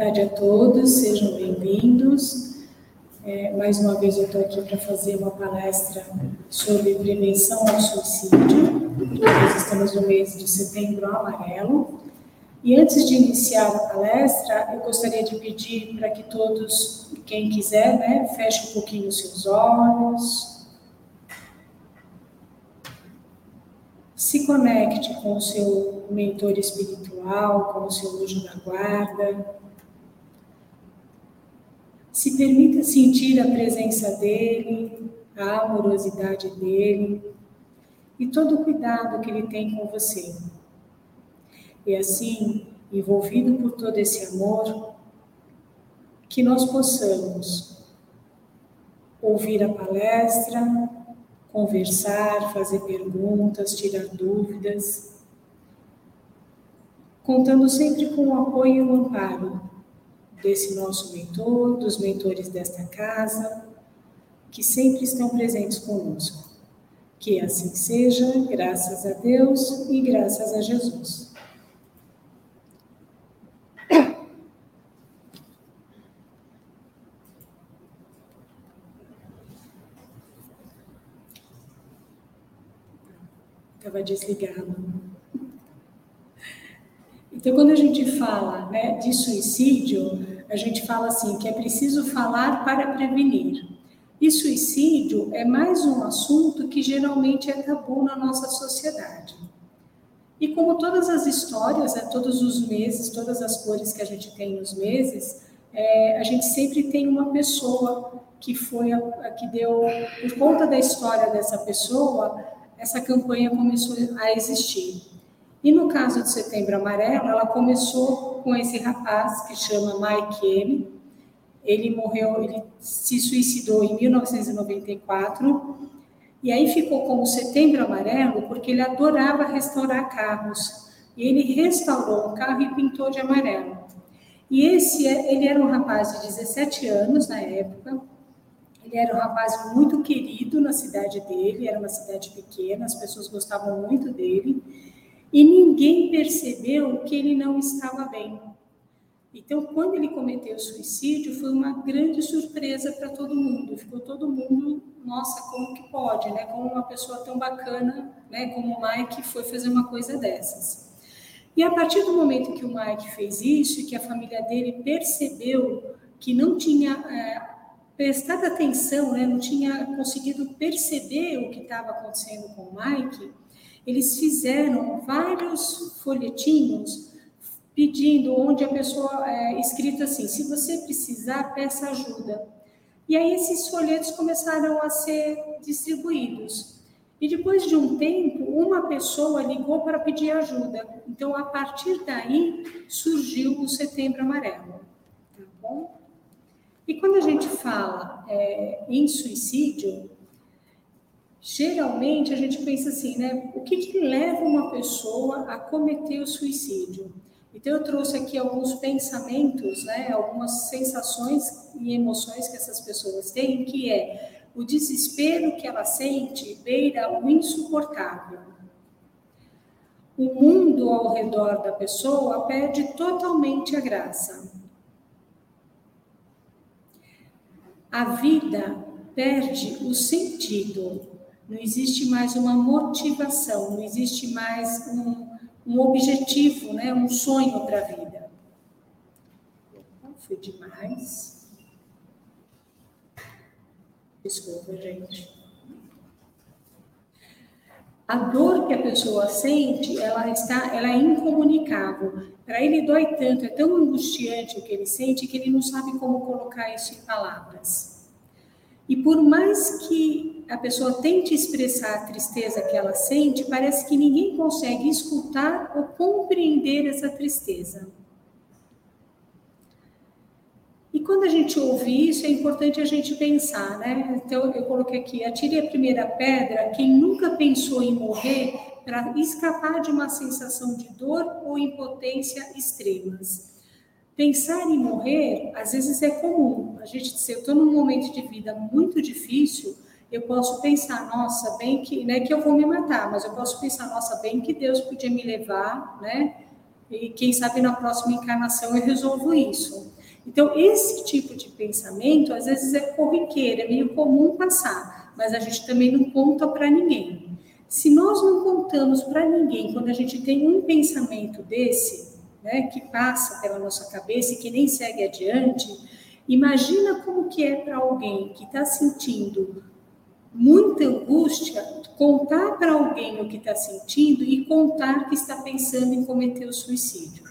Tarde a todos, sejam bem-vindos. É, mais uma vez eu estou aqui para fazer uma palestra sobre prevenção ao suicídio. Nós estamos no mês de setembro amarelo. E antes de iniciar a palestra, eu gostaria de pedir para que todos, quem quiser, né, feche um pouquinho os seus olhos. Se conecte com o seu mentor espiritual, com o seu anjo da guarda. Se permita sentir a presença dele, a amorosidade dele e todo o cuidado que ele tem com você. E assim, envolvido por todo esse amor, que nós possamos ouvir a palestra, conversar, fazer perguntas, tirar dúvidas, contando sempre com o apoio e o amparo desse nosso mentor, dos mentores desta casa, que sempre estão presentes conosco. Que assim seja, graças a Deus e graças a Jesus. Estava desligado. Então, quando a gente fala né, de suicídio, a gente fala assim que é preciso falar para prevenir. E suicídio é mais um assunto que geralmente é tabu na nossa sociedade. E como todas as histórias, né, todos os meses, todas as cores que a gente tem nos meses, é, a gente sempre tem uma pessoa que foi a, a que deu, por conta da história dessa pessoa, essa campanha começou a existir. E no caso de Setembro Amarelo, ela começou com esse rapaz que chama Mike M. Ele morreu, ele se suicidou em 1994 e aí ficou como Setembro Amarelo porque ele adorava restaurar carros. E ele restaurou um carro e pintou de amarelo. E esse, ele era um rapaz de 17 anos na época. Ele era um rapaz muito querido na cidade dele, era uma cidade pequena, as pessoas gostavam muito dele e ninguém percebeu que ele não estava bem. Então, quando ele cometeu suicídio, foi uma grande surpresa para todo mundo. Ficou todo mundo, nossa, como que pode, né? Como uma pessoa tão bacana, né? Como o Mike foi fazer uma coisa dessas. E a partir do momento que o Mike fez isso que a família dele percebeu que não tinha é, prestado atenção, né? Não tinha conseguido perceber o que estava acontecendo com o Mike, eles fizeram vários folhetinhos pedindo onde a pessoa é escrito assim: se você precisar, peça ajuda. E aí esses folhetos começaram a ser distribuídos. E depois de um tempo, uma pessoa ligou para pedir ajuda. Então, a partir daí, surgiu o Setembro Amarelo. Tá bom? E quando a gente fala é, em suicídio, Geralmente a gente pensa assim, né? O que, que leva uma pessoa a cometer o suicídio? Então eu trouxe aqui alguns pensamentos, né? Algumas sensações e emoções que essas pessoas têm, que é o desespero que ela sente beira o insuportável. O mundo ao redor da pessoa perde totalmente a graça. A vida perde o sentido não existe mais uma motivação, não existe mais um, um objetivo, né? um sonho para a vida. Foi demais. Desculpa, gente. A dor que a pessoa sente, ela está, ela é incomunicável. Para ele dói tanto, é tão angustiante o que ele sente que ele não sabe como colocar isso em palavras. E por mais que a pessoa tente expressar a tristeza que ela sente, parece que ninguém consegue escutar ou compreender essa tristeza. E quando a gente ouve isso, é importante a gente pensar, né? Então, eu coloquei aqui: atire a primeira pedra quem nunca pensou em morrer para escapar de uma sensação de dor ou impotência extremas. Pensar em morrer, às vezes, é comum. A gente, se eu estou num momento de vida muito difícil, eu posso pensar, nossa, bem que, né, que eu vou me matar, mas eu posso pensar, nossa, bem que Deus podia me levar, né, e quem sabe na próxima encarnação eu resolvo isso. Então, esse tipo de pensamento, às vezes, é corriqueiro, é meio comum passar, mas a gente também não conta para ninguém. Se nós não contamos para ninguém, quando a gente tem um pensamento desse, né, que passa pela nossa cabeça e que nem segue adiante, imagina como que é para alguém que está sentindo muita angústia, contar para alguém o que está sentindo e contar que está pensando em cometer o suicídio.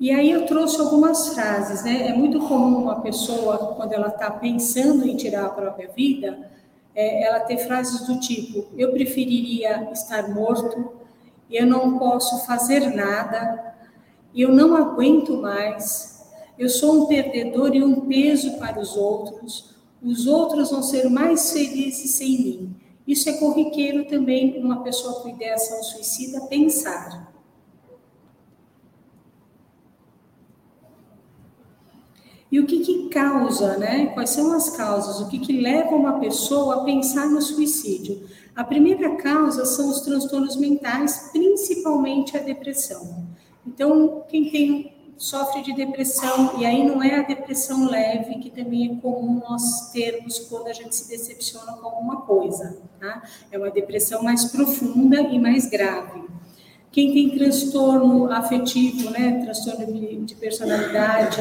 E aí eu trouxe algumas frases, né? É muito comum uma pessoa, quando ela está pensando em tirar a própria vida, é, ela ter frases do tipo: eu preferiria estar morto, eu não posso fazer nada, eu não aguento mais, eu sou um perdedor e um peso para os outros, os outros vão ser mais felizes sem mim. Isso é corriqueiro também uma pessoa com ideação suicida pensar. E o que, que causa, né? Quais são as causas? O que, que leva uma pessoa a pensar no suicídio? A primeira causa são os transtornos mentais, principalmente a depressão. Então, quem tem sofre de depressão, e aí não é a depressão leve, que também é comum nós termos quando a gente se decepciona com alguma coisa, tá? É uma depressão mais profunda e mais grave. Quem tem transtorno afetivo, né, transtorno de, de personalidade,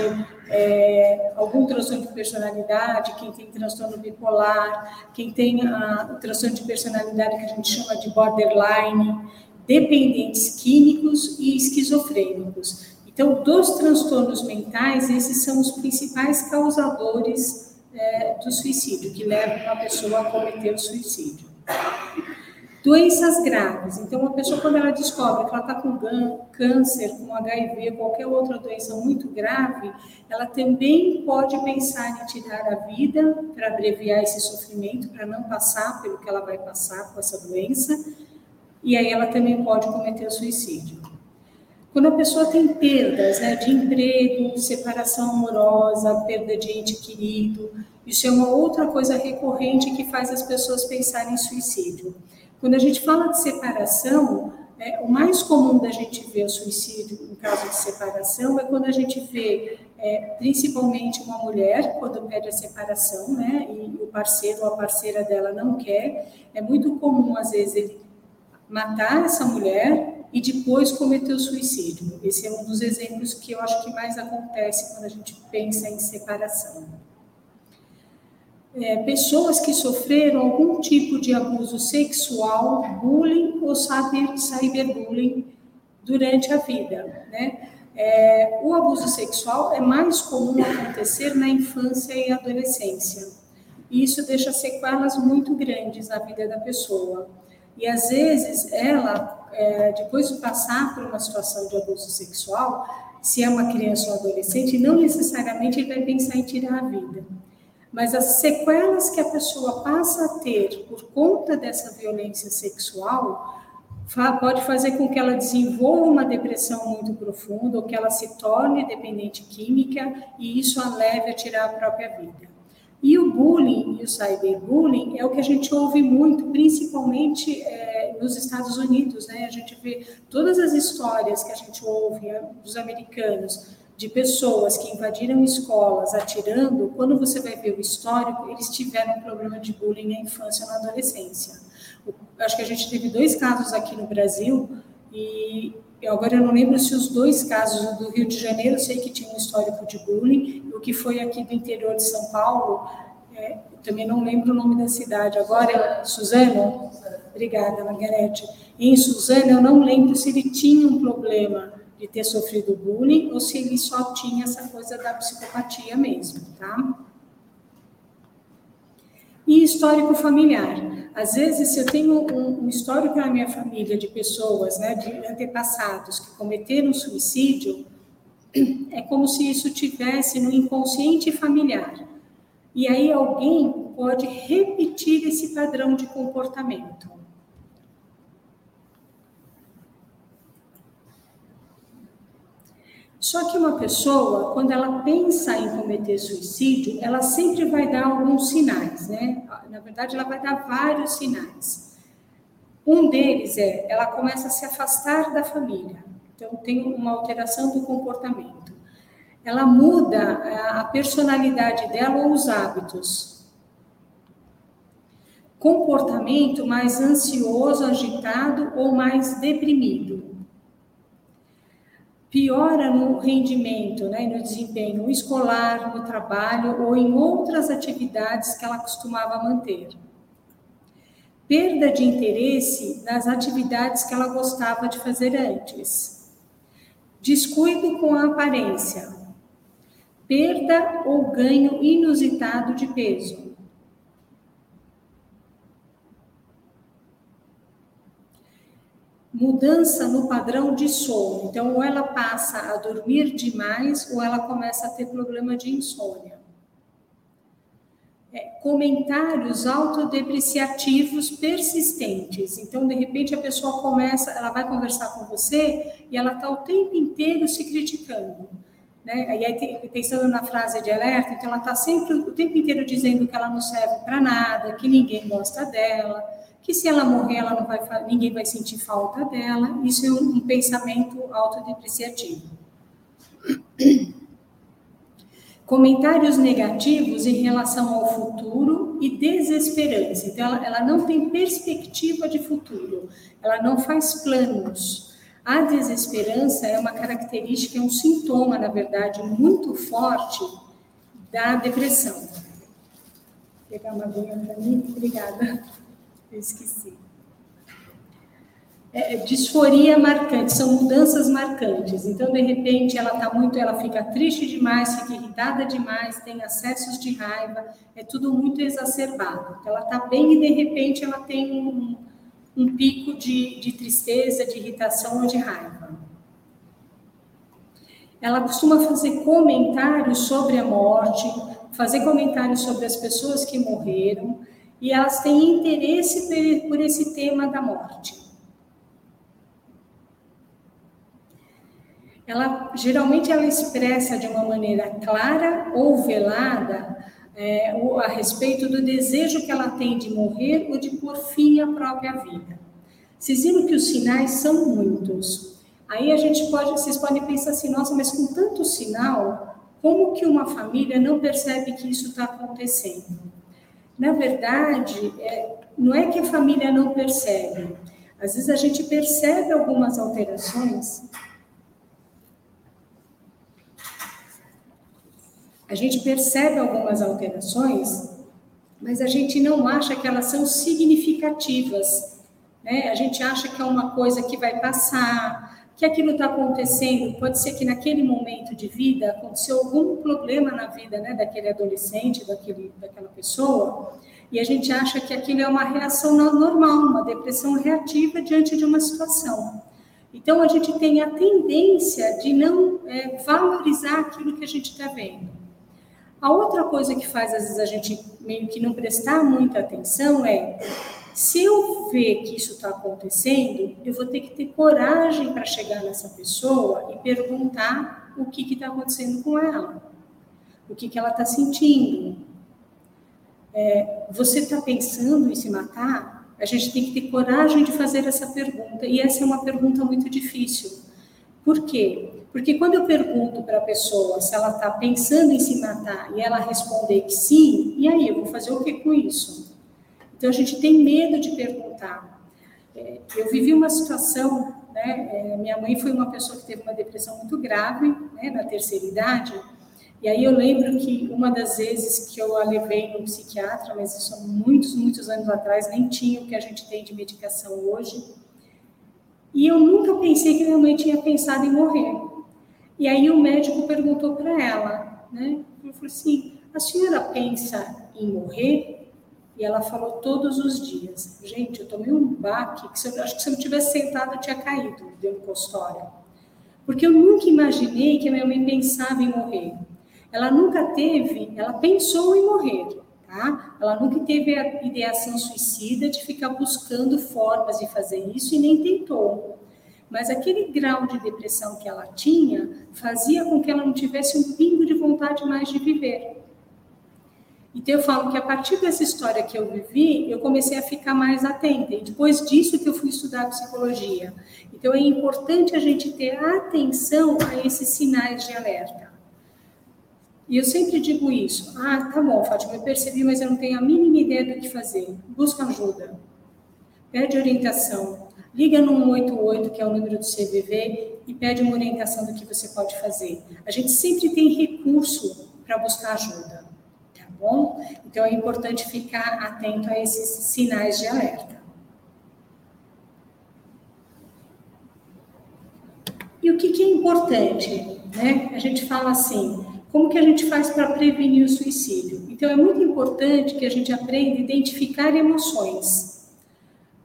é, algum transtorno de personalidade, quem tem transtorno bipolar, quem tem a, o transtorno de personalidade que a gente chama de borderline, dependentes químicos e esquizofrênicos. Então, dos transtornos mentais, esses são os principais causadores é, do suicídio, que levam a pessoa a cometer o suicídio. Doenças graves. Então, uma pessoa, quando ela descobre que ela está com câncer, com HIV, qualquer outra doença muito grave, ela também pode pensar em tirar a vida para abreviar esse sofrimento, para não passar pelo que ela vai passar com essa doença. E aí ela também pode cometer o suicídio. Quando a pessoa tem perdas né, de emprego, separação amorosa, perda de ente querido, isso é uma outra coisa recorrente que faz as pessoas pensarem em suicídio. Quando a gente fala de separação, é, o mais comum da gente ver o suicídio em caso de separação é quando a gente vê é, principalmente uma mulher quando pede a separação, né, e o parceiro ou a parceira dela não quer. É muito comum, às vezes, ele matar essa mulher e depois cometer o suicídio. Esse é um dos exemplos que eu acho que mais acontece quando a gente pensa em separação é, pessoas que sofreram algum tipo de abuso sexual, bullying ou cyberbullying durante a vida, né? É, o abuso sexual é mais comum acontecer na infância e adolescência. E isso deixa sequelas muito grandes na vida da pessoa. E às vezes ela, é, depois de passar por uma situação de abuso sexual, se é uma criança ou adolescente, não necessariamente ele vai pensar em tirar a vida mas as sequelas que a pessoa passa a ter por conta dessa violência sexual pode fazer com que ela desenvolva uma depressão muito profunda ou que ela se torne dependente química e isso a leve a tirar a própria vida. E o bullying e o cyberbullying é o que a gente ouve muito, principalmente é, nos Estados Unidos, né? A gente vê todas as histórias que a gente ouve é, dos americanos de pessoas que invadiram escolas atirando, quando você vai ver o histórico, eles tiveram um problema de bullying na infância e na adolescência. Acho que a gente teve dois casos aqui no Brasil, e agora eu não lembro se os dois casos do Rio de Janeiro, eu sei que tinha um histórico de bullying, o que foi aqui do interior de São Paulo, é, também não lembro o nome da cidade. Agora, Suzano? Obrigada, Margarete. Em Suzano, eu não lembro se ele tinha um problema de ter sofrido bullying ou se ele só tinha essa coisa da psicopatia mesmo, tá? E histórico familiar. Às vezes, se eu tenho um, um histórico na minha família de pessoas, né, de antepassados que cometeram suicídio, é como se isso tivesse no inconsciente familiar. E aí alguém pode repetir esse padrão de comportamento. Só que uma pessoa, quando ela pensa em cometer suicídio, ela sempre vai dar alguns sinais, né? Na verdade, ela vai dar vários sinais. Um deles é, ela começa a se afastar da família. Então, tem uma alteração do comportamento. Ela muda a personalidade dela ou os hábitos. Comportamento mais ansioso, agitado ou mais deprimido piora no rendimento, né, no desempenho escolar, no trabalho ou em outras atividades que ela costumava manter. Perda de interesse nas atividades que ela gostava de fazer antes. Descuido com a aparência. Perda ou ganho inusitado de peso mudança no padrão de sono. Então, ou ela passa a dormir demais, ou ela começa a ter problema de insônia. É, comentários autodepreciativos persistentes. Então, de repente, a pessoa começa, ela vai conversar com você e ela está o tempo inteiro se criticando. Né? E aí, pensando na frase de alerta, então ela está sempre o tempo inteiro dizendo que ela não serve para nada, que ninguém gosta dela, que se ela morrer, ela não vai, ninguém vai sentir falta dela. Isso é um, um pensamento autodepreciativo. Comentários negativos em relação ao futuro e desesperança. Então, ela, ela não tem perspectiva de futuro, ela não faz planos. A desesperança é uma característica, é um sintoma, na verdade, muito forte da depressão. Vou pegar uma aguinha para mim? Obrigada. Eu esqueci. É, disforia marcante, são mudanças marcantes. Então, de repente, ela tá muito, ela fica triste demais, fica irritada demais, tem acessos de raiva, é tudo muito exacerbado. Ela tá bem e de repente ela tem um, um pico de, de tristeza, de irritação ou de raiva. Ela costuma fazer comentários sobre a morte, fazer comentários sobre as pessoas que morreram, e elas têm interesse por esse tema da morte. Ela geralmente ela expressa de uma maneira clara ou velada é, a respeito do desejo que ela tem de morrer ou de pôr fim à própria vida. Vocês viram que os sinais são muitos. Aí a gente pode, vocês podem pensar assim, nossa, mas com tanto sinal, como que uma família não percebe que isso está acontecendo? Na verdade, é, não é que a família não percebe. Às vezes a gente percebe algumas alterações. A gente percebe algumas alterações, mas a gente não acha que elas são significativas. Né? A gente acha que é uma coisa que vai passar, que aquilo está acontecendo, pode ser que naquele momento de vida aconteceu algum problema na vida né, daquele adolescente, daquele, daquela pessoa, e a gente acha que aquilo é uma reação normal, uma depressão reativa diante de uma situação. Então, a gente tem a tendência de não é, valorizar aquilo que a gente está vendo. A outra coisa que faz, às vezes, a gente meio que não prestar muita atenção é se eu ver que isso está acontecendo, eu vou ter que ter coragem para chegar nessa pessoa e perguntar o que está acontecendo com ela, o que, que ela está sentindo. É, você está pensando em se matar? A gente tem que ter coragem de fazer essa pergunta, e essa é uma pergunta muito difícil. Por quê? Porque quando eu pergunto para a pessoa se ela está pensando em se matar e ela responder que sim, e aí eu vou fazer o que com isso? Então, a gente tem medo de perguntar. É, eu vivi uma situação, né, é, minha mãe foi uma pessoa que teve uma depressão muito grave, né, na terceira idade, e aí eu lembro que uma das vezes que eu a levei no psiquiatra, mas isso há muitos, muitos anos atrás, nem tinha o que a gente tem de medicação hoje, e eu nunca pensei que minha mãe tinha pensado em morrer. E aí o médico perguntou para ela, né, ele assim, a senhora pensa em morrer? E ela falou todos os dias. Gente, eu tomei um baque que eu, acho que se eu não tivesse sentado eu tinha caído dentro do consultório. Porque eu nunca imaginei que a minha mãe pensava em morrer. Ela nunca teve, ela pensou em morrer, tá? Ela nunca teve a ideação suicida de ficar buscando formas de fazer isso e nem tentou. Mas aquele grau de depressão que ela tinha fazia com que ela não tivesse um pingo de vontade mais de viver. Então eu falo que a partir dessa história que eu vivi, eu comecei a ficar mais atenta. E depois disso que eu fui estudar psicologia. Então é importante a gente ter atenção a esses sinais de alerta. E eu sempre digo isso. Ah, tá bom, Fátima, eu percebi, mas eu não tenho a mínima ideia do que fazer. Busca ajuda. Pede orientação. Liga no 188, que é o número do CVV, e pede uma orientação do que você pode fazer. A gente sempre tem recurso para buscar ajuda bom? Então é importante ficar atento a esses sinais de alerta. E o que, que é importante? Né? A gente fala assim, como que a gente faz para prevenir o suicídio? Então é muito importante que a gente aprenda a identificar emoções.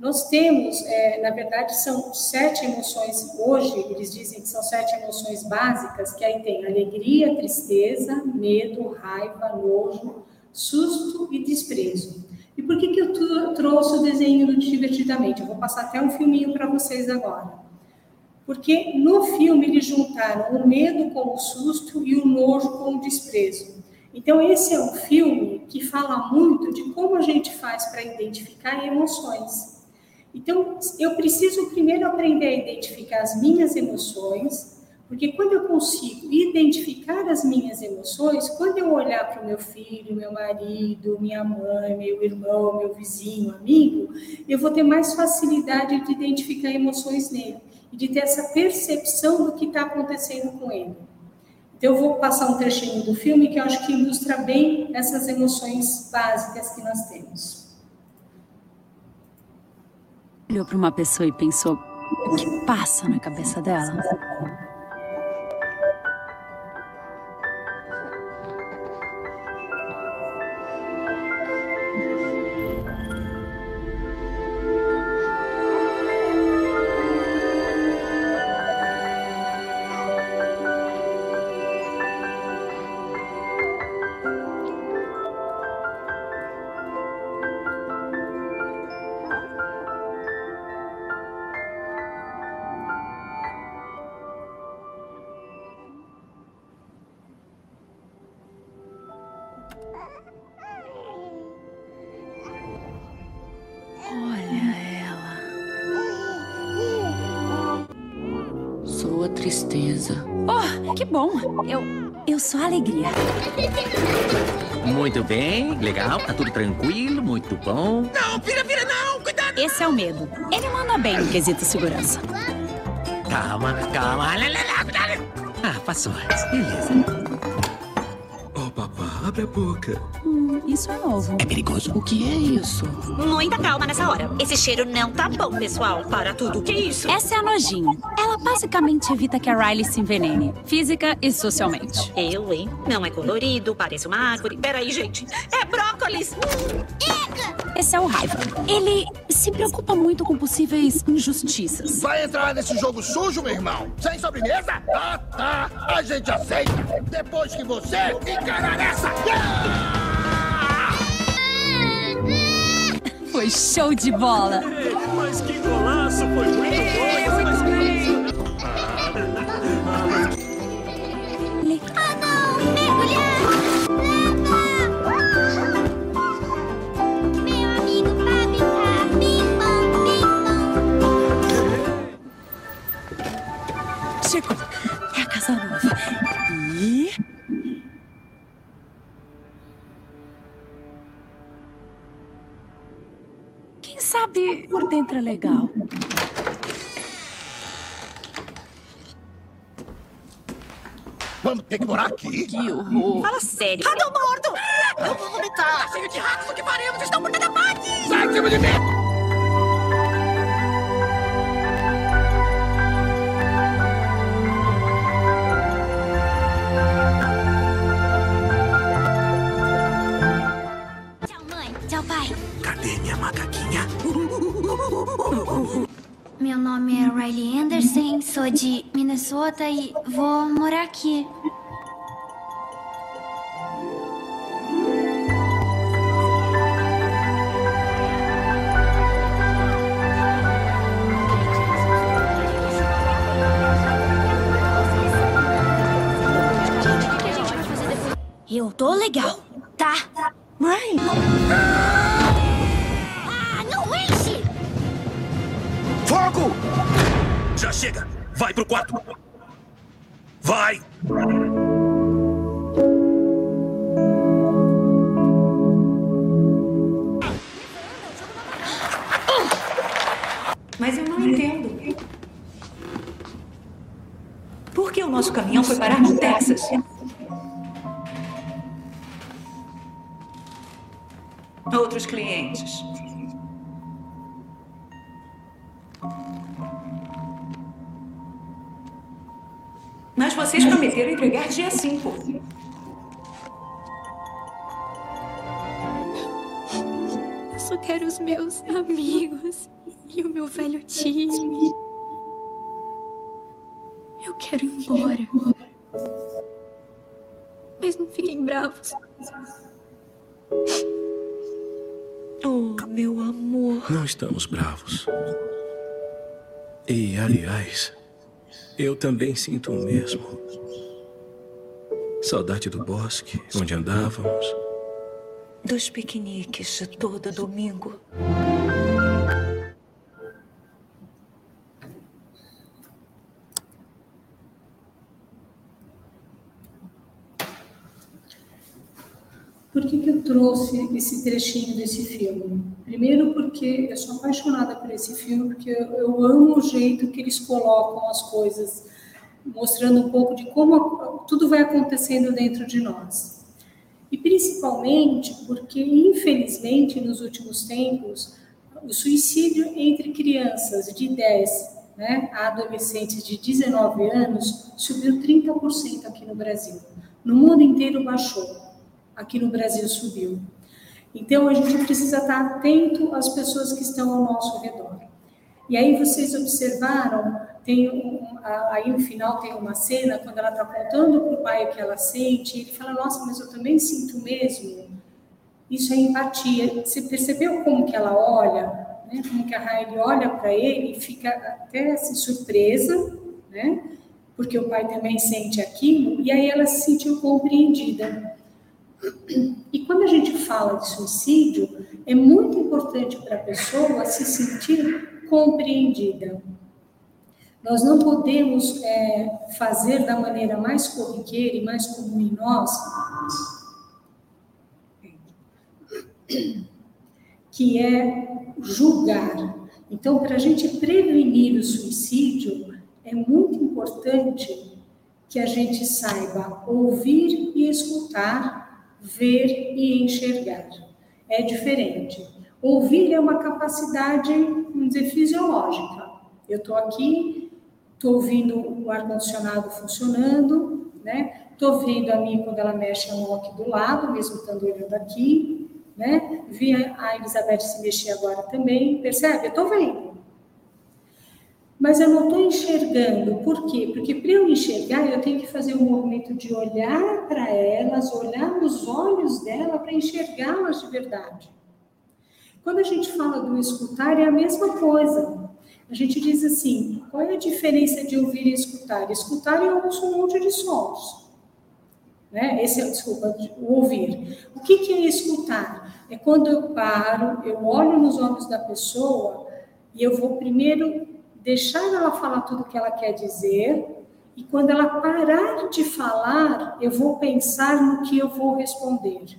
Nós temos, é, na verdade, são sete emoções, hoje eles dizem que são sete emoções básicas, que aí tem alegria, tristeza, medo, raiva, nojo, susto e desprezo. E por que, que eu trouxe o desenho do Divertidamente? Eu vou passar até um filminho para vocês agora. Porque no filme eles juntaram o medo com o susto e o nojo com o desprezo. Então, esse é um filme que fala muito de como a gente faz para identificar emoções. Então, eu preciso primeiro aprender a identificar as minhas emoções, porque quando eu consigo identificar as minhas emoções, quando eu olhar para o meu filho, meu marido, minha mãe, meu irmão, meu vizinho, amigo, eu vou ter mais facilidade de identificar emoções nele e de ter essa percepção do que está acontecendo com ele. Então, eu vou passar um trechinho do filme que eu acho que ilustra bem essas emoções básicas que nós temos olhou para uma pessoa e pensou: o que passa na cabeça dela? Tristeza. Oh, que bom. Eu. Eu sou a alegria. Muito bem, legal, tá tudo tranquilo, muito bom. Não, vira, vira, não! Cuidado! Esse é o medo. Ele manda bem no quesito segurança. Calma, calma. Ah, passou. Beleza. Abre a boca. Hum, isso é novo. É perigoso? O que é isso? Muita calma nessa hora. Esse cheiro não tá bom, pessoal. Para tudo. O que é isso? Essa é a nojinho. Ela basicamente evita que a Riley se envenene, física e socialmente. Eu, hein? Não é colorido, parece uma árvore. Peraí, gente. É brócolis! Esse é o Raiva. Ele se preocupa muito com possíveis injustiças. Vai entrar nesse jogo sujo, meu irmão? Sem sobremesa? Ah, tá. A gente aceita. Depois que você encarar essa... Foi show de bola. Mas que golaço! Foi muito bom! Ah, Chegou. É a casa nova. E... Quem sabe por dentro é legal. Vamos ter que morar aqui? Que horror. Fala sério. Rato morto! Eu vou vomitar! Cheio de ratos, o que faremos? Estão por toda parte! Sai de cima de mim! Macaquinha? Meu nome é Riley Anderson, sou de Minnesota e vou morar aqui. Eu tô legal. Mas eu não entendo. Por que o nosso caminhão foi parar no Texas? Outros clientes. Mas vocês prometeram entregar dia 5. Quero os meus amigos e o meu velho time. Eu quero ir embora. Mas não fiquem bravos. Oh, meu amor. Não estamos bravos. E, aliás, eu também sinto o mesmo. Saudade do bosque, onde andávamos. Dos piqueniques de todo domingo. Por que, que eu trouxe esse trechinho desse filme? Primeiro, porque eu sou apaixonada por esse filme, porque eu, eu amo o jeito que eles colocam as coisas, mostrando um pouco de como tudo vai acontecendo dentro de nós. E principalmente porque, infelizmente, nos últimos tempos, o suicídio entre crianças de 10 né, a adolescentes de 19 anos subiu 30% aqui no Brasil. No mundo inteiro baixou aqui no Brasil subiu. Então, a gente precisa estar atento às pessoas que estão ao nosso redor. E aí, vocês observaram, tem um, aí no final tem uma cena, quando ela está contando para o pai o que ela sente, ele fala, nossa, mas eu também sinto mesmo. Isso é empatia. Você percebeu como que ela olha? Né? Como que a Raile olha para ele e fica até assim, surpresa, né? Porque o pai também sente aquilo, e aí ela se sentiu compreendida. E quando a gente fala de suicídio, é muito importante para a pessoa se sentir compreendida. Nós não podemos é, fazer da maneira mais corriqueira e mais comum em nós, que é julgar. Então, para a gente prevenir o suicídio, é muito importante que a gente saiba ouvir e escutar ver e enxergar. É diferente. Ouvir é uma capacidade, vamos dizer, fisiológica. Eu estou aqui, estou ouvindo o ar-condicionado funcionando, né? Estou vendo a minha quando ela mexe a mão aqui do lado, mesmo estando olhando aqui, né? Vi a Elizabeth se mexer agora também, percebe? Eu estou vendo mas eu não estou enxergando. Por quê? Porque para eu enxergar, eu tenho que fazer um movimento de olhar para elas, olhar nos olhos dela para enxergá-las de verdade. Quando a gente fala do escutar, é a mesma coisa. A gente diz assim: qual é a diferença de ouvir e escutar? Escutar eu ouço um monte de sons. Né? Esse é, desculpa, o ouvir. O que, que é escutar? É quando eu paro, eu olho nos olhos da pessoa e eu vou primeiro deixar ela falar tudo o que ela quer dizer, e quando ela parar de falar, eu vou pensar no que eu vou responder.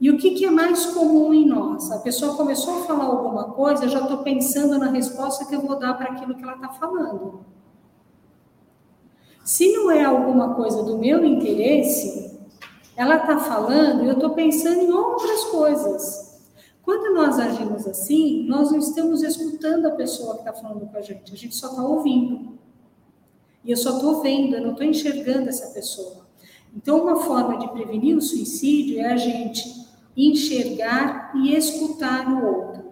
E o que, que é mais comum em nós? A pessoa começou a falar alguma coisa, eu já estou pensando na resposta que eu vou dar para aquilo que ela está falando. Se não é alguma coisa do meu interesse, ela está falando e eu estou pensando em outras coisas. Quando nós agimos assim, nós não estamos escutando a pessoa que está falando com a gente, a gente só está ouvindo. E eu só estou vendo, eu não estou enxergando essa pessoa. Então, uma forma de prevenir o suicídio é a gente enxergar e escutar o outro.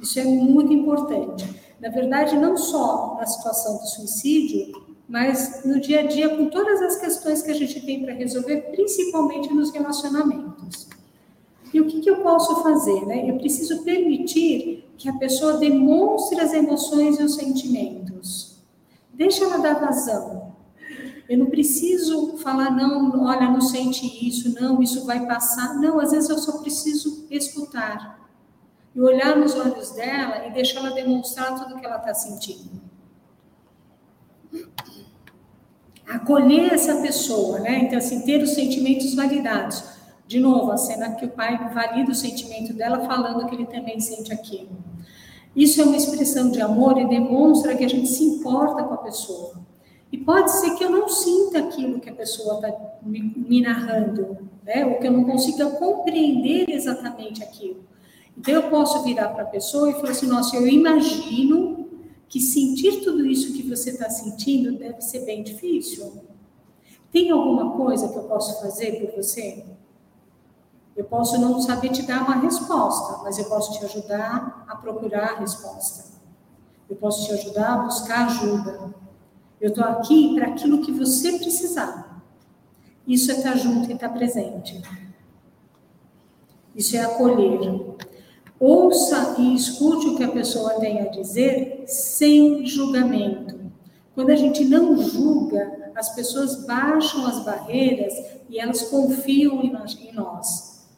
Isso é muito importante. Na verdade, não só na situação do suicídio, mas no dia a dia, com todas as questões que a gente tem para resolver, principalmente nos relacionamentos. E o que, que eu posso fazer? Né? Eu preciso permitir que a pessoa demonstre as emoções e os sentimentos. Deixa ela dar vazão. Eu não preciso falar, não, olha, não sente isso, não, isso vai passar. Não, às vezes eu só preciso escutar. e olhar nos olhos dela e deixar ela demonstrar tudo que ela está sentindo. Acolher essa pessoa, né? Então, assim, ter os sentimentos validados. De novo, a cena que o pai valida o sentimento dela, falando que ele também sente aquilo. Isso é uma expressão de amor e demonstra que a gente se importa com a pessoa. E pode ser que eu não sinta aquilo que a pessoa está me, me, narrando, né? ou que eu não consiga compreender exatamente aquilo. Então, eu posso virar para a pessoa e falar assim: nossa, eu imagino que sentir tudo isso que você está sentindo deve ser bem difícil. Tem alguma coisa que eu posso fazer por você? Eu posso não saber te dar uma resposta, mas eu posso te ajudar a procurar a resposta. Eu posso te ajudar a buscar ajuda. Eu estou aqui para aquilo que você precisar. Isso é estar junto e estar presente. Isso é acolher. Ouça e escute o que a pessoa tem a dizer sem julgamento. Quando a gente não julga, as pessoas baixam as barreiras e elas confiam em nós.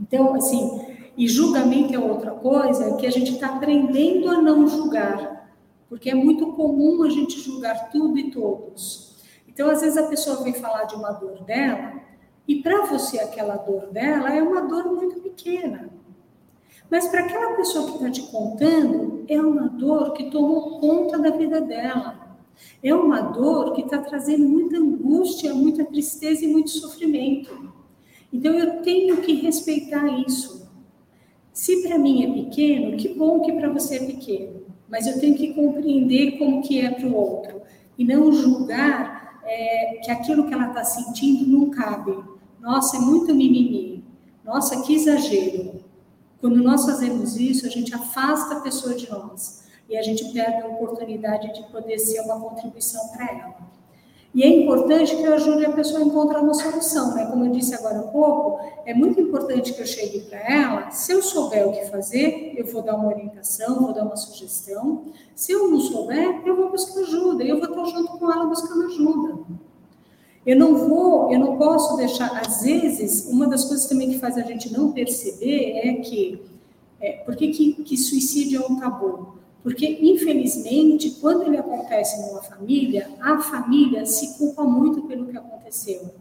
Então, assim, e julgamento é outra coisa que a gente está aprendendo a não julgar, porque é muito comum a gente julgar tudo e todos. Então, às vezes a pessoa vem falar de uma dor dela, e para você aquela dor dela é uma dor muito pequena. Mas para aquela pessoa que está te contando, é uma dor que tomou conta da vida dela. É uma dor que está trazendo muita angústia, muita tristeza e muito sofrimento. Então eu tenho que respeitar isso. Se para mim é pequeno, que bom que para você é pequeno, mas eu tenho que compreender como que é para o outro e não julgar é, que aquilo que ela está sentindo não cabe. Nossa, é muito mimimi. Nossa, que exagero. Quando nós fazemos isso, a gente afasta a pessoa de nós e a gente perde a oportunidade de poder ser uma contribuição para ela. E é importante que eu ajude a pessoa a encontrar uma solução, né? Como eu disse agora há pouco, é muito importante que eu chegue para ela. Se eu souber o que fazer, eu vou dar uma orientação, vou dar uma sugestão. Se eu não souber, eu vou buscar ajuda. Eu vou estar junto com ela buscando ajuda. Eu não vou, eu não posso deixar. Às vezes, uma das coisas também que faz a gente não perceber é que, é, por que, que, que suicídio é um tabu? Porque, infelizmente, quando ele acontece numa família, a família se culpa muito pelo que aconteceu.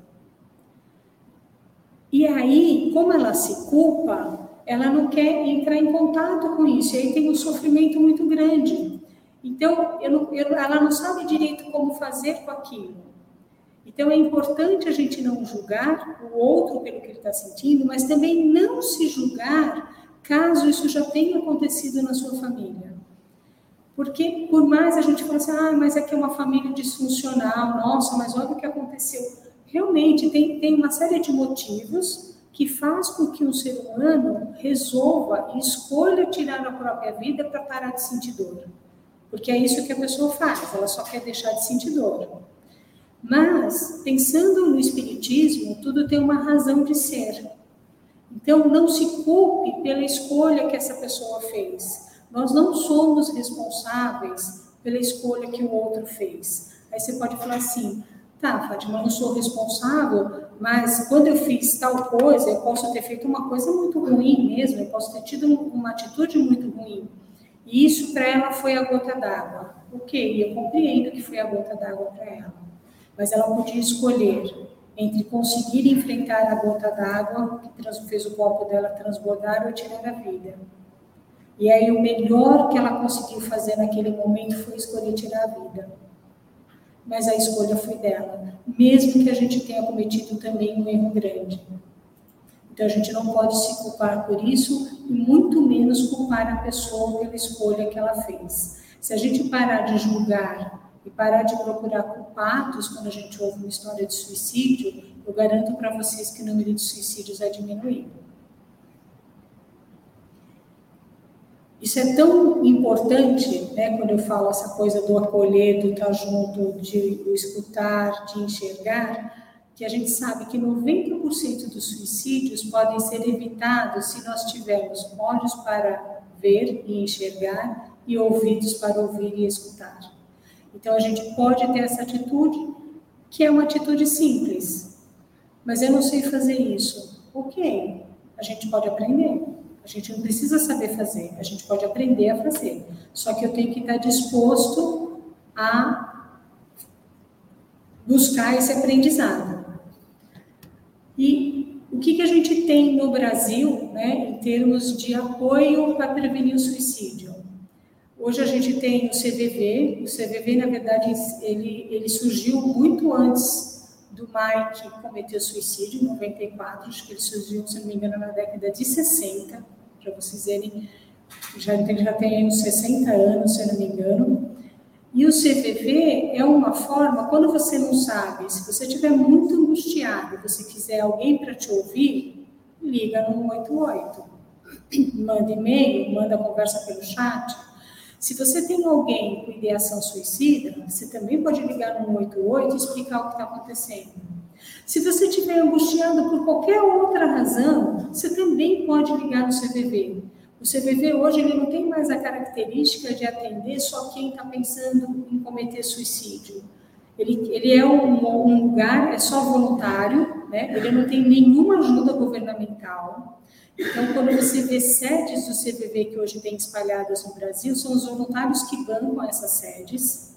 E aí, como ela se culpa, ela não quer entrar em contato com isso. E aí tem um sofrimento muito grande. Então, eu não, eu, ela não sabe direito como fazer com aquilo. Então, é importante a gente não julgar o outro pelo que ele está sentindo, mas também não se julgar caso isso já tenha acontecido na sua família. Porque, por mais a gente fale assim, ah, mas é que é uma família disfuncional, nossa, mas olha o que aconteceu. Realmente, tem, tem uma série de motivos que faz com que um ser humano resolva e escolha tirar a própria vida para parar de sentir dor. Porque é isso que a pessoa faz, ela só quer deixar de sentir dor. Mas, pensando no Espiritismo, tudo tem uma razão de ser. Então, não se culpe pela escolha que essa pessoa fez. Nós não somos responsáveis pela escolha que o outro fez. Aí você pode falar assim, tá, Fátima, eu não sou responsável, mas quando eu fiz tal coisa, eu posso ter feito uma coisa muito ruim mesmo, eu posso ter tido uma atitude muito ruim. E isso para ela foi a gota d'água. Ok, eu compreendo que foi a gota d'água para ela. Mas ela podia escolher entre conseguir enfrentar a gota d'água que fez o copo dela transbordar ou tirar a vida. E aí o melhor que ela conseguiu fazer naquele momento foi escolher tirar a vida. Mas a escolha foi dela, mesmo que a gente tenha cometido também um erro grande. Então a gente não pode se culpar por isso e muito menos culpar a pessoa pela escolha que ela fez. Se a gente parar de julgar e parar de procurar culpados quando a gente ouve uma história de suicídio, eu garanto para vocês que o número de suicídios vai diminuir. Isso é tão importante, né, quando eu falo essa coisa do acolher, do estar junto, de escutar, de enxergar, que a gente sabe que 90% dos suicídios podem ser evitados se nós tivermos olhos para ver e enxergar e ouvidos para ouvir e escutar. Então a gente pode ter essa atitude, que é uma atitude simples, mas eu não sei fazer isso. Ok, a gente pode aprender. A gente não precisa saber fazer, a gente pode aprender a fazer. Só que eu tenho que estar disposto a buscar esse aprendizado. E o que, que a gente tem no Brasil, né, em termos de apoio para prevenir o suicídio? Hoje a gente tem o CVV, o CVV, na verdade, ele, ele surgiu muito antes do Mike cometer suicídio, em 94, acho que ele surgiu, se não me engano, na década de 60, para vocês verem, já, já tem uns 60 anos, se eu não me engano. E o CVV é uma forma, quando você não sabe, se você estiver muito angustiado, você quiser alguém para te ouvir, liga no 188. Manda e-mail, manda conversa pelo chat, se você tem alguém com ideação suicida, você também pode ligar no 188 e explicar o que está acontecendo. Se você estiver angustiado por qualquer outra razão, você também pode ligar no CVV. O CVV hoje ele não tem mais a característica de atender só quem está pensando em cometer suicídio. Ele, ele é um, um, lugar, é só voluntário, né? ele não tem nenhuma ajuda governamental. Então, quando você vê sedes do CVV que hoje tem espalhadas no Brasil, são os voluntários que bancam essas sedes,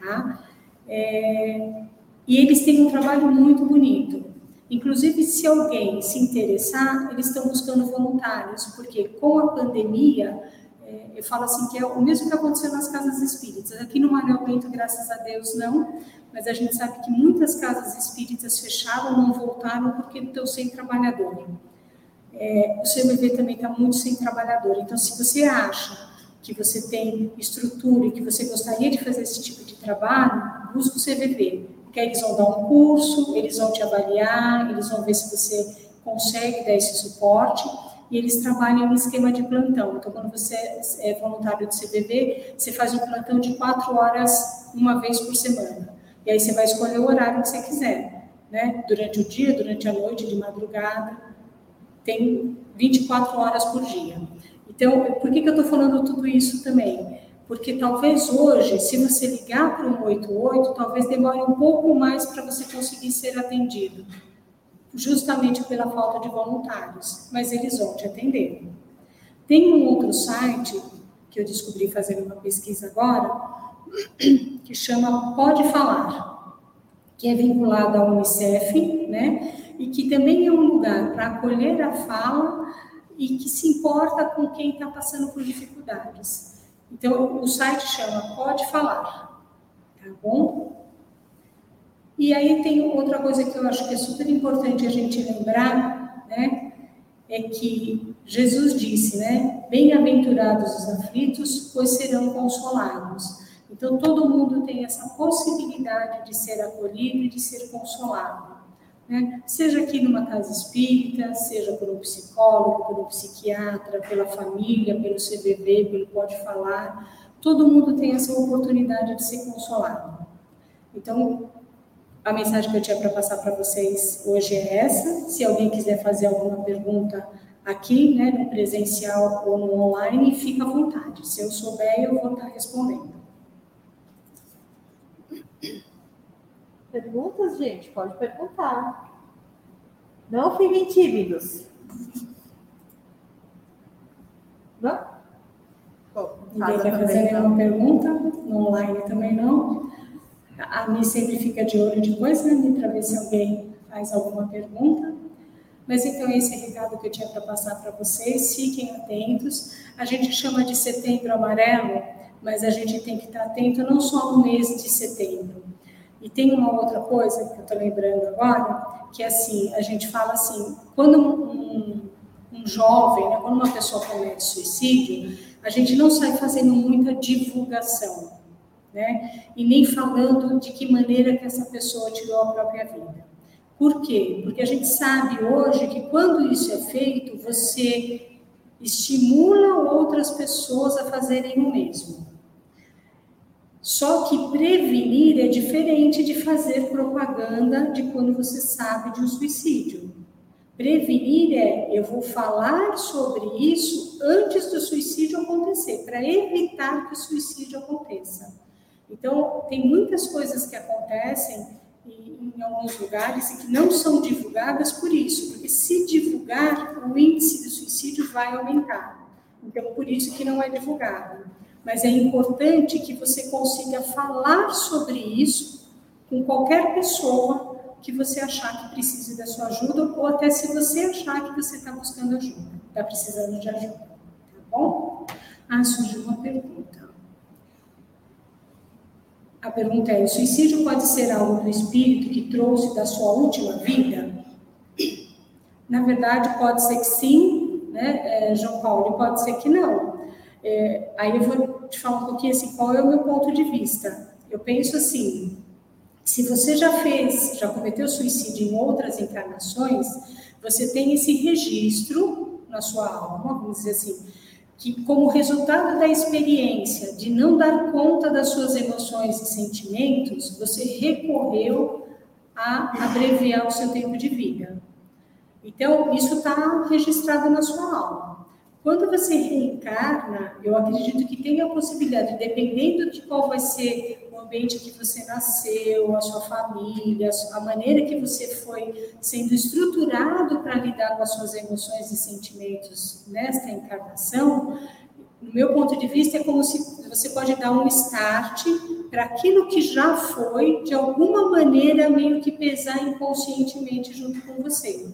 tá? É, e eles têm um trabalho muito bonito. Inclusive, se alguém se interessar, eles estão buscando voluntários, porque com a pandemia, é, eu falo assim que é o mesmo que aconteceu nas casas espíritas. Aqui no Manuel Bento, graças a Deus, não, mas a gente sabe que muitas casas espíritas fecharam, não voltaram porque estão sem trabalhador é, o CMV também está muito sem trabalhador. Então, se você acha que você tem estrutura e que você gostaria de fazer esse tipo de trabalho, busque o CVV, porque eles vão dar um curso, eles vão te avaliar, eles vão ver se você consegue dar esse suporte e eles trabalham em esquema de plantão. Então, quando você é voluntário do CVV, você faz um plantão de quatro horas uma vez por semana. E aí você vai escolher o horário que você quiser, né? Durante o dia, durante a noite, de madrugada tem 24 horas por dia. Então, por que, que eu estou falando tudo isso também? Porque talvez hoje, se você ligar para o 188, talvez demore um pouco mais para você conseguir ser atendido, justamente pela falta de voluntários, mas eles vão te atender. Tem um outro site que eu descobri fazendo uma pesquisa agora, que chama Pode Falar, que é vinculado à Unicef, né? e que também é um lugar para acolher a fala e que se importa com quem está passando por dificuldades. Então, o site chama Pode Falar, tá bom? E aí tem outra coisa que eu acho que é super importante a gente lembrar, né? É que Jesus disse, né? Bem-aventurados os aflitos, pois serão consolados. Então, todo mundo tem essa possibilidade de ser acolhido e de ser consolado né? seja aqui numa casa espírita, seja por um psicólogo, por um psiquiatra, pela família, pelo CVV, pelo Pode Falar, todo mundo tem essa oportunidade de ser consolado. Então, a mensagem que eu tinha para passar para vocês hoje é essa. Se alguém quiser fazer alguma pergunta aqui, né, no presencial ou no online, fica à vontade. Se eu souber, eu vou estar respondendo. Perguntas, gente? Pode perguntar. Não fiquem tímidos. Não? Ninguém quer fazer nenhuma pergunta? No online também não. A Mi sempre fica de olho depois, né, para ver se alguém faz alguma pergunta. Mas então, esse é o recado que eu tinha para passar para vocês. Fiquem atentos. A gente chama de setembro amarelo, mas a gente tem que estar atento não só no mês de setembro, e tem uma outra coisa que eu estou lembrando agora, que é assim, a gente fala assim, quando um, um jovem, né, quando uma pessoa comete suicídio, a gente não sai fazendo muita divulgação, né? E nem falando de que maneira que essa pessoa tirou a própria vida. Por quê? Porque a gente sabe hoje que quando isso é feito, você estimula outras pessoas a fazerem o mesmo. Só que prevenir é diferente de fazer propaganda de quando você sabe de um suicídio. Prevenir é eu vou falar sobre isso antes do suicídio acontecer, para evitar que o suicídio aconteça. Então, tem muitas coisas que acontecem em, alguns lugares e que não são divulgadas por isso, porque se divulgar, o índice de suicídio vai aumentar. Então, por isso que não é divulgado. Mas é importante que você consiga falar sobre isso com qualquer pessoa que você achar que precise da sua ajuda, ou até se você achar que você está buscando ajuda, está precisando de ajuda. Tá bom? Ah, surgiu uma pergunta. A pergunta é: o suicídio pode ser algo do espírito que trouxe da sua última vida? Na verdade, pode ser que sim, né, é, João Paulo, pode ser que não. É, aí eu vou te falar um pouquinho assim, qual é o meu ponto de vista. Eu penso assim, se você já fez, já cometeu suicídio em outras encarnações, você tem esse registro na sua alma, vamos dizer assim, que como resultado da experiência de não dar conta das suas emoções e sentimentos, você recorreu a abreviar o seu tempo de vida. Então, isso está registrado na sua alma. Quando você reencarna, eu acredito que tem a possibilidade, dependendo de qual vai ser o ambiente que você nasceu, a sua família, a maneira que você foi sendo estruturado para lidar com as suas emoções e sentimentos nesta encarnação, no meu ponto de vista, é como se você pode dar um start para aquilo que já foi, de alguma maneira, meio que pesar inconscientemente junto com você.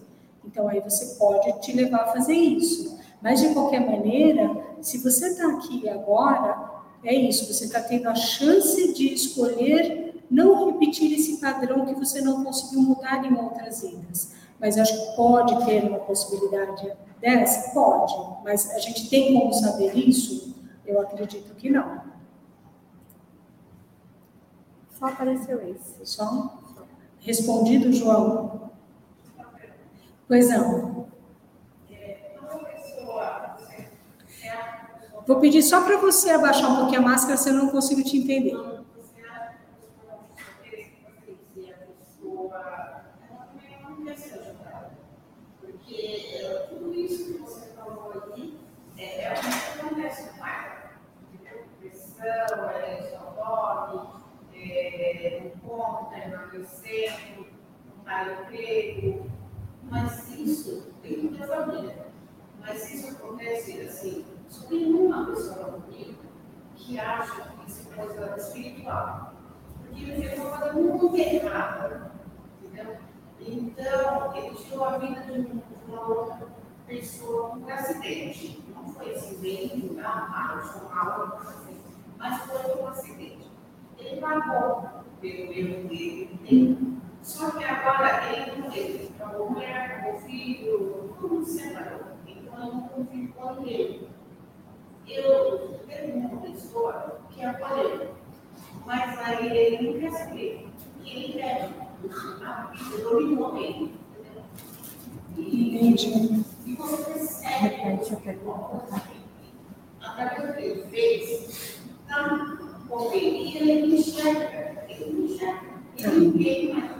Então, aí você pode te levar a fazer isso. Mas, de qualquer maneira, se você está aqui agora, é isso, você está tendo a chance de escolher não repetir esse padrão que você não conseguiu mudar em outras vidas. Mas acho que pode ter uma possibilidade dessa? Pode. Mas a gente tem como saber isso? Eu acredito que não. Só apareceu esse. Só? Respondido, João? Pois não. Vou pedir só para você abaixar um pouquinho a máscara, se eu não consigo te entender. Porque tudo isso que você falou é o que acontece no pai. Depressão, é saudade, é, não conta, emagrecendo, não dá emprego. Mas isso tem da família. Mas isso acontece assim só tem uma pessoa comigo que acha que isso é coisa espiritual. Porque ele fez uma coisa muito errada. Entendeu? Então, ele tirou a vida de uma outra pessoa um acidente. Não foi acidente, não, mal, mas foi um acidente. Ele pagou pelo erro dele, Só que agora ele não teve. Acabou mulher, acabou filho, tudo se separou. Então não confio com ele eu tenho uma pessoa que apoiou, mas aí ele não quer saber. Ele quer a vida do limão Entendi. E você percebe através do que ele fez, não correria, ele enxerga, ele enxerga, e ninguém mais enxerga.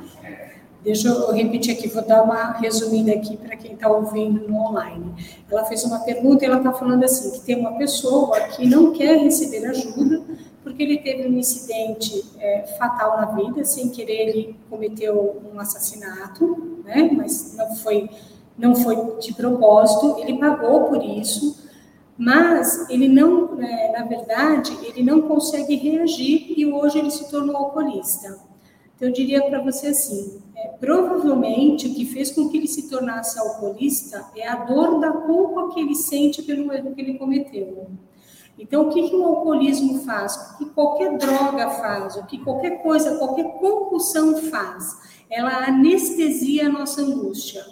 Deixa eu repetir aqui, vou dar uma resumida aqui para quem está ouvindo no online. Ela fez uma pergunta e ela está falando assim, que tem uma pessoa que não quer receber ajuda porque ele teve um incidente é, fatal na vida, sem querer ele cometeu um assassinato, né? Mas não foi não foi de propósito, ele pagou por isso, mas ele não, é, na verdade, ele não consegue reagir e hoje ele se tornou alcoolista. Então, eu diria para você assim: é, provavelmente o que fez com que ele se tornasse alcoolista é a dor da culpa que ele sente pelo erro que ele cometeu. Então, o que, que o alcoolismo faz? O que qualquer droga faz, o que qualquer coisa, qualquer compulsão faz, ela anestesia a nossa angústia.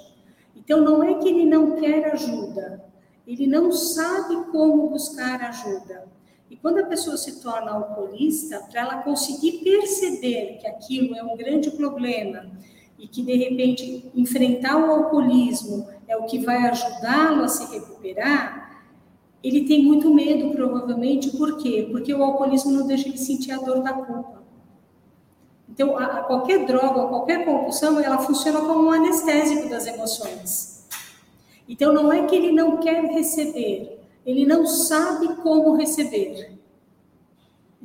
Então, não é que ele não quer ajuda, ele não sabe como buscar ajuda. E quando a pessoa se torna alcoolista, para ela conseguir perceber que aquilo é um grande problema e que de repente enfrentar o alcoolismo é o que vai ajudá-lo a se recuperar, ele tem muito medo, provavelmente, por quê? Porque o alcoolismo não deixa ele sentir a dor da culpa. Então, a, a qualquer droga, qualquer compulsão, ela funciona como um anestésico das emoções. Então, não é que ele não quer receber, ele não sabe como receber.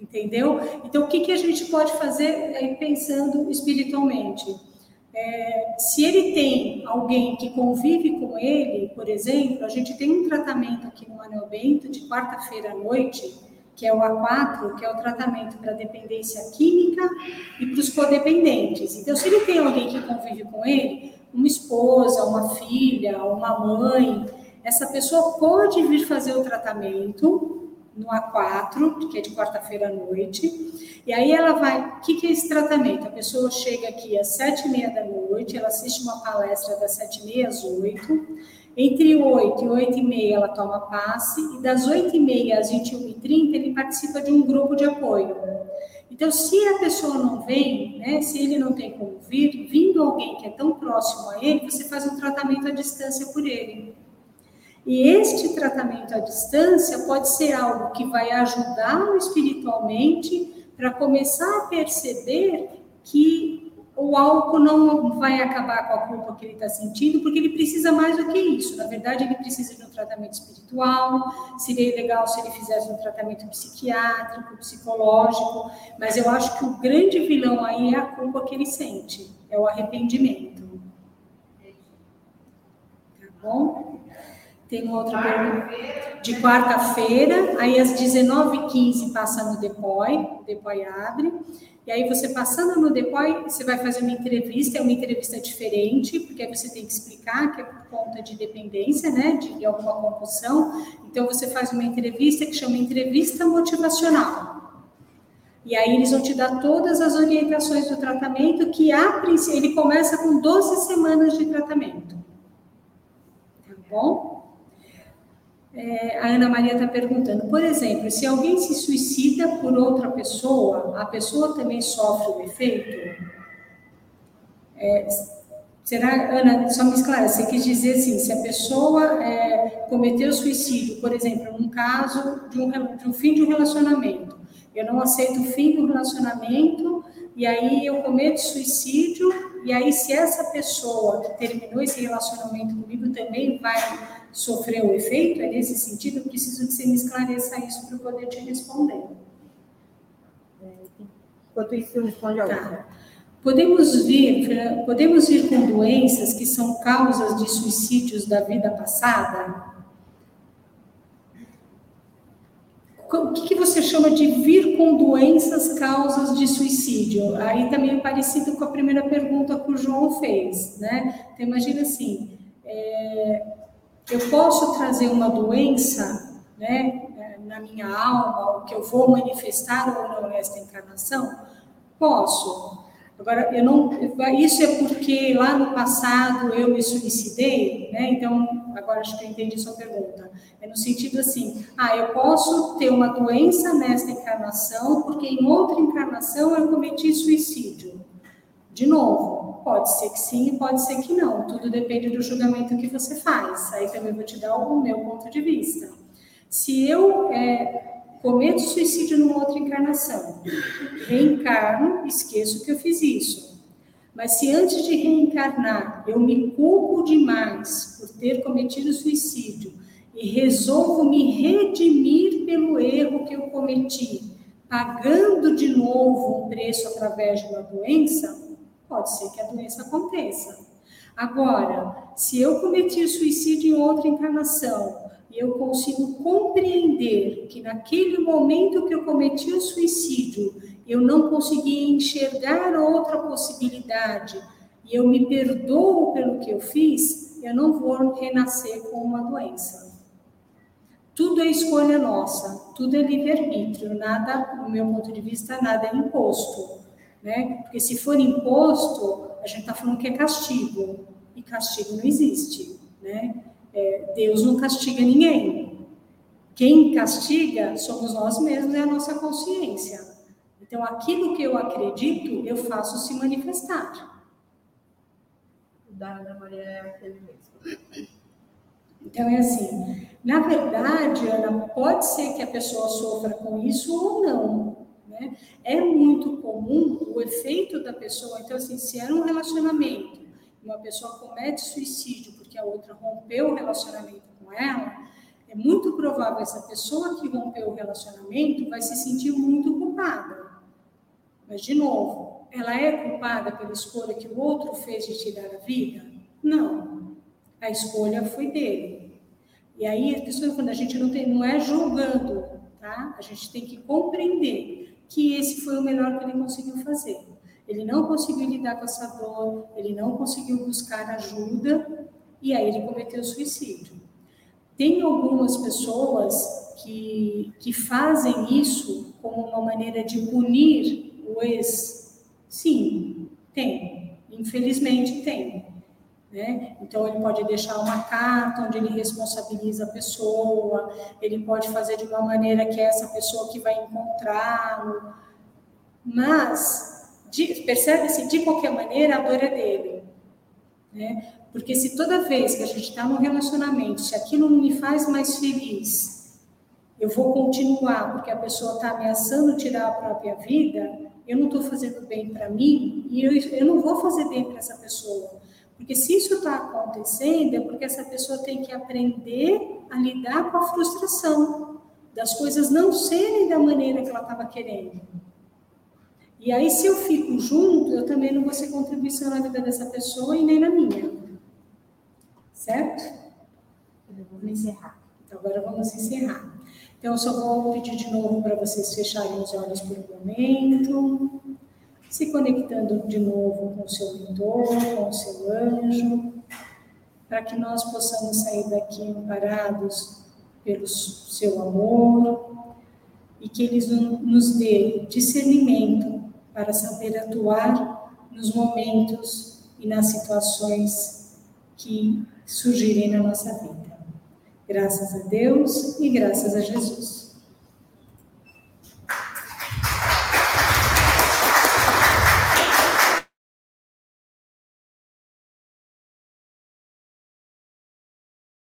Entendeu? Então, o que, que a gente pode fazer aí pensando espiritualmente? É, se ele tem alguém que convive com ele, por exemplo, a gente tem um tratamento aqui no Anel Bento de quarta-feira à noite, que é o A4, que é o tratamento para dependência química e para os codependentes. Então, se ele tem alguém que convive com ele, uma esposa, uma filha, uma mãe, essa pessoa pode vir fazer o tratamento no A4, que é de quarta-feira à noite, e aí ela vai. O que, que é esse tratamento? A pessoa chega aqui às sete e meia da noite, ela assiste uma palestra das sete e meia às oito. Entre oito e oito e meia ela toma passe, e das oito e meia às vinte e uma e trinta ele participa de um grupo de apoio. Então, se a pessoa não vem, né, se ele não tem como vir, vindo alguém que é tão próximo a ele, você faz um tratamento à distância por ele. E este tratamento à distância pode ser algo que vai ajudá-lo espiritualmente para começar a perceber que o álcool não vai acabar com a culpa que ele está sentindo, porque ele precisa mais do que isso. Na verdade, ele precisa de um tratamento espiritual. Seria legal se ele fizesse um tratamento psiquiátrico, psicológico, mas eu acho que o grande vilão aí é a culpa que ele sente, é o arrependimento. Tá bom? Tem uma outra pergunta. De quarta-feira, aí às 19h15 passa no DEPOI, o DEPOI abre. E aí você passando no DEPOI, você vai fazer uma entrevista, é uma entrevista diferente, porque aí você tem que explicar que é por conta de dependência, né, de alguma compulsão. Então você faz uma entrevista que chama entrevista motivacional. E aí eles vão te dar todas as orientações do tratamento, que a ele começa com 12 semanas de tratamento. Tá bom? É, a Ana Maria está perguntando, por exemplo, se alguém se suicida por outra pessoa, a pessoa também sofre o efeito? É, será, Ana, só me esclarece, você quis dizer assim, se a pessoa é, cometeu suicídio, por exemplo, num caso de um, de um fim de um relacionamento, eu não aceito o fim do relacionamento, e aí eu cometo suicídio, e aí se essa pessoa que terminou esse relacionamento comigo também vai sofreu o efeito, é nesse sentido, eu preciso que você me esclareça isso para eu poder te responder. Enquanto isso, responde a tá. Podemos vir, podemos vir com doenças que são causas de suicídios da vida passada? O que, que você chama de vir com doenças causas de suicídio? Aí também é parecido com a primeira pergunta que o João fez, né? Então, imagina assim, é, eu posso trazer uma doença, né, na minha alma, o que eu vou manifestar ou não nesta encarnação? Posso. Agora, eu não, isso é porque lá no passado eu me suicidei, né? Então, agora acho que eu entendi sua pergunta. É no sentido assim, ah, eu posso ter uma doença nesta encarnação porque em outra encarnação eu cometi suicídio. De novo, Pode ser que sim, pode ser que não. Tudo depende do julgamento que você faz. Aí também vou te dar o meu ponto de vista. Se eu é, cometo suicídio numa outra encarnação, reencarno, esqueço que eu fiz isso. Mas se antes de reencarnar eu me culpo demais por ter cometido suicídio e resolvo me redimir pelo erro que eu cometi, pagando de novo um preço através de uma doença, pode ser que a doença aconteça. Agora, se eu cometi suicídio em outra encarnação e eu consigo compreender que naquele momento que eu cometi o suicídio, eu não consegui enxergar outra possibilidade e eu me perdoo pelo que eu fiz, eu não vou renascer com uma doença. Tudo é escolha nossa, tudo é livre-arbítrio, nada, no meu ponto de vista, nada é imposto né? Porque se for imposto, a gente está falando que é castigo, e castigo não existe, né? É, Deus não castiga ninguém. Quem castiga somos nós mesmos, é a nossa consciência. Então, aquilo que eu acredito, eu faço se manifestar. Da Ana Maria é aquele mesmo. Então, é assim, na verdade, Ana, pode ser que a pessoa sofra com isso ou não, né? É muito comum o efeito da pessoa. Então, assim, se era um relacionamento, uma pessoa comete suicídio porque a outra rompeu o relacionamento com ela, é muito provável essa pessoa que rompeu o relacionamento vai se sentir muito culpada. Mas, de novo, ela é culpada pela escolha que o outro fez de tirar a vida? Não. A escolha foi dele. E aí, quando a gente não, tem, não é julgando, tá? A gente tem que compreender que esse foi o melhor que ele conseguiu fazer. Ele não conseguiu lidar com essa dor, ele não conseguiu buscar ajuda, e aí ele cometeu suicídio. Tem algumas pessoas que, que fazem isso como uma maneira de punir o ex. Sim, tem. Infelizmente tem. Né? Então, ele pode deixar uma carta onde ele responsabiliza a pessoa, ele pode fazer de uma maneira que é essa pessoa que vai encontrá-lo. Mas, percebe-se, de qualquer maneira, a dor é dele. Né? Porque se toda vez que a gente está num relacionamento, se aquilo não me faz mais feliz, eu vou continuar porque a pessoa está ameaçando tirar a própria vida, eu não estou fazendo bem para mim e eu, eu não vou fazer bem para essa pessoa. Porque se isso está acontecendo, é porque essa pessoa tem que aprender a lidar com a frustração das coisas não serem da maneira que ela estava querendo. E aí, se eu fico junto, eu também não vou ser contribuição na vida dessa pessoa e nem na minha. Certo? Vamos encerrar. Então, agora vamos encerrar. Então, eu só vou pedir de novo para vocês fecharem os olhos por um momento, se conectando de novo com o seu mentor, com o seu anjo, para que nós possamos sair daqui amparados pelo seu amor e que eles nos dê discernimento para saber atuar nos momentos e nas situações que surgirem na nossa vida. Graças a Deus e graças a Jesus.